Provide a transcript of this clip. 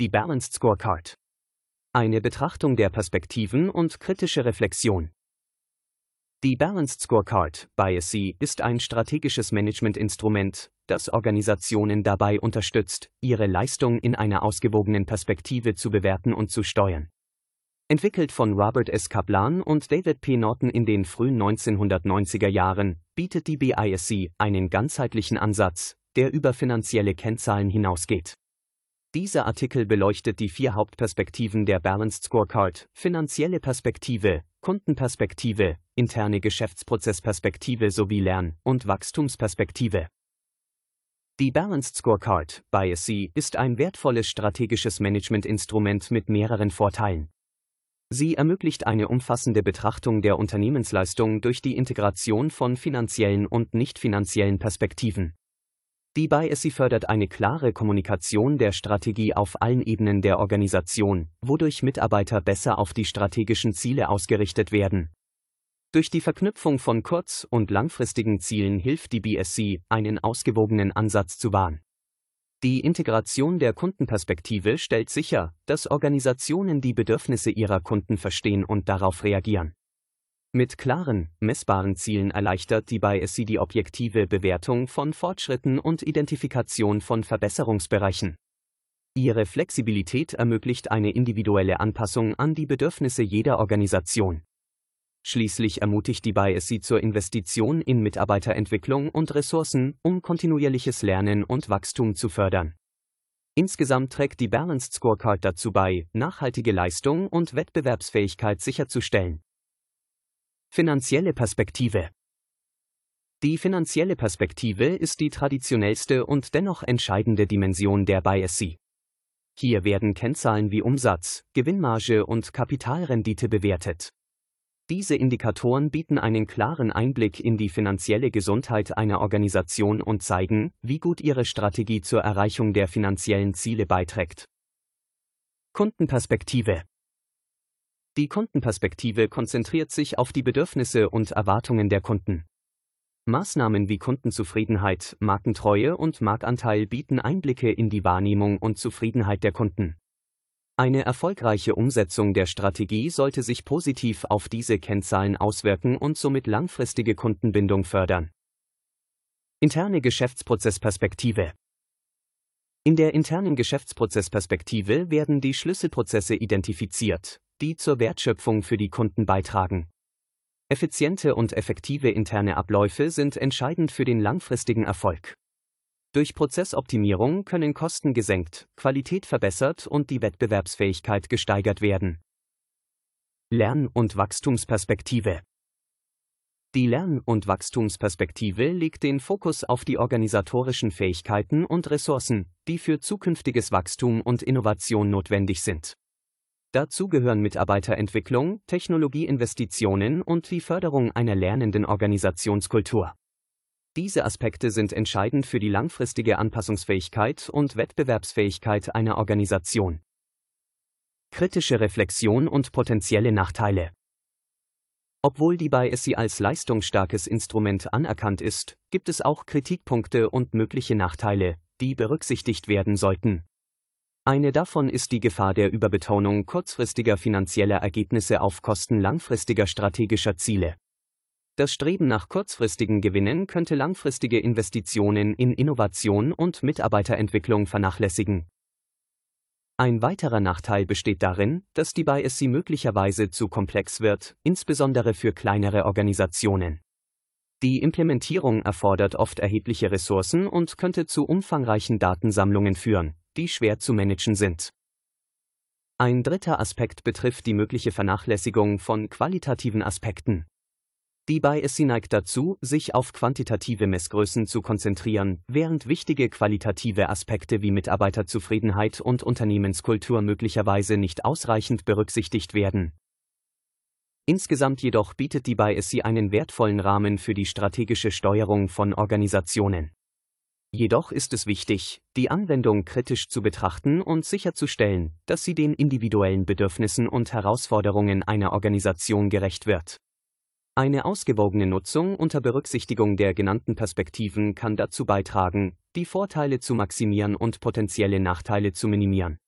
Die Balanced Scorecard. Eine Betrachtung der Perspektiven und kritische Reflexion. Die Balanced Scorecard, BIASC, ist ein strategisches Managementinstrument, das Organisationen dabei unterstützt, ihre Leistung in einer ausgewogenen Perspektive zu bewerten und zu steuern. Entwickelt von Robert S. Kaplan und David P. Norton in den frühen 1990er Jahren, bietet die BISC einen ganzheitlichen Ansatz, der über finanzielle Kennzahlen hinausgeht. Dieser Artikel beleuchtet die vier Hauptperspektiven der Balanced Scorecard, finanzielle Perspektive, Kundenperspektive, interne Geschäftsprozessperspektive sowie Lern- und Wachstumsperspektive. Die Balanced Scorecard, BIAC, ist ein wertvolles strategisches Managementinstrument mit mehreren Vorteilen. Sie ermöglicht eine umfassende Betrachtung der Unternehmensleistung durch die Integration von finanziellen und nicht finanziellen Perspektiven. Die BIAC fördert eine klare Kommunikation der Strategie auf allen Ebenen der Organisation, wodurch Mitarbeiter besser auf die strategischen Ziele ausgerichtet werden. Durch die Verknüpfung von kurz- und langfristigen Zielen hilft die BSC, einen ausgewogenen Ansatz zu wahren. Die Integration der Kundenperspektive stellt sicher, dass Organisationen die Bedürfnisse ihrer Kunden verstehen und darauf reagieren. Mit klaren, messbaren Zielen erleichtert die BISC die objektive Bewertung von Fortschritten und Identifikation von Verbesserungsbereichen. Ihre Flexibilität ermöglicht eine individuelle Anpassung an die Bedürfnisse jeder Organisation. Schließlich ermutigt die BISC zur Investition in Mitarbeiterentwicklung und Ressourcen, um kontinuierliches Lernen und Wachstum zu fördern. Insgesamt trägt die Balanced Scorecard dazu bei, nachhaltige Leistung und Wettbewerbsfähigkeit sicherzustellen. Finanzielle Perspektive Die finanzielle Perspektive ist die traditionellste und dennoch entscheidende Dimension der BISC. Hier werden Kennzahlen wie Umsatz, Gewinnmarge und Kapitalrendite bewertet. Diese Indikatoren bieten einen klaren Einblick in die finanzielle Gesundheit einer Organisation und zeigen, wie gut ihre Strategie zur Erreichung der finanziellen Ziele beiträgt. Kundenperspektive die Kundenperspektive konzentriert sich auf die Bedürfnisse und Erwartungen der Kunden. Maßnahmen wie Kundenzufriedenheit, Markentreue und Marktanteil bieten Einblicke in die Wahrnehmung und Zufriedenheit der Kunden. Eine erfolgreiche Umsetzung der Strategie sollte sich positiv auf diese Kennzahlen auswirken und somit langfristige Kundenbindung fördern. Interne Geschäftsprozessperspektive In der internen Geschäftsprozessperspektive werden die Schlüsselprozesse identifiziert, die zur Wertschöpfung für die Kunden beitragen. Effiziente und effektive interne Abläufe sind entscheidend für den langfristigen Erfolg. Durch Prozessoptimierung können Kosten gesenkt, Qualität verbessert und die Wettbewerbsfähigkeit gesteigert werden. Lern- und Wachstumsperspektive Die Lern- und Wachstumsperspektive legt den Fokus auf die organisatorischen Fähigkeiten und Ressourcen, die für zukünftiges Wachstum und Innovation notwendig sind. Dazu gehören Mitarbeiterentwicklung, Technologieinvestitionen und die Förderung einer lernenden Organisationskultur. Diese Aspekte sind entscheidend für die langfristige Anpassungsfähigkeit und Wettbewerbsfähigkeit einer Organisation. Kritische Reflexion und potenzielle Nachteile. Obwohl die BISC als leistungsstarkes Instrument anerkannt ist, gibt es auch Kritikpunkte und mögliche Nachteile, die berücksichtigt werden sollten. Eine davon ist die Gefahr der Überbetonung kurzfristiger finanzieller Ergebnisse auf Kosten langfristiger strategischer Ziele. Das Streben nach kurzfristigen Gewinnen könnte langfristige Investitionen in Innovation und Mitarbeiterentwicklung vernachlässigen. Ein weiterer Nachteil besteht darin, dass die BISC möglicherweise zu komplex wird, insbesondere für kleinere Organisationen. Die Implementierung erfordert oft erhebliche Ressourcen und könnte zu umfangreichen Datensammlungen führen, die schwer zu managen sind. Ein dritter Aspekt betrifft die mögliche Vernachlässigung von qualitativen Aspekten. Die BISC neigt dazu, sich auf quantitative Messgrößen zu konzentrieren, während wichtige qualitative Aspekte wie Mitarbeiterzufriedenheit und Unternehmenskultur möglicherweise nicht ausreichend berücksichtigt werden. Insgesamt jedoch bietet die BISC einen wertvollen Rahmen für die strategische Steuerung von Organisationen. Jedoch ist es wichtig, die Anwendung kritisch zu betrachten und sicherzustellen, dass sie den individuellen Bedürfnissen und Herausforderungen einer Organisation gerecht wird. Eine ausgewogene Nutzung unter Berücksichtigung der genannten Perspektiven kann dazu beitragen, die Vorteile zu maximieren und potenzielle Nachteile zu minimieren.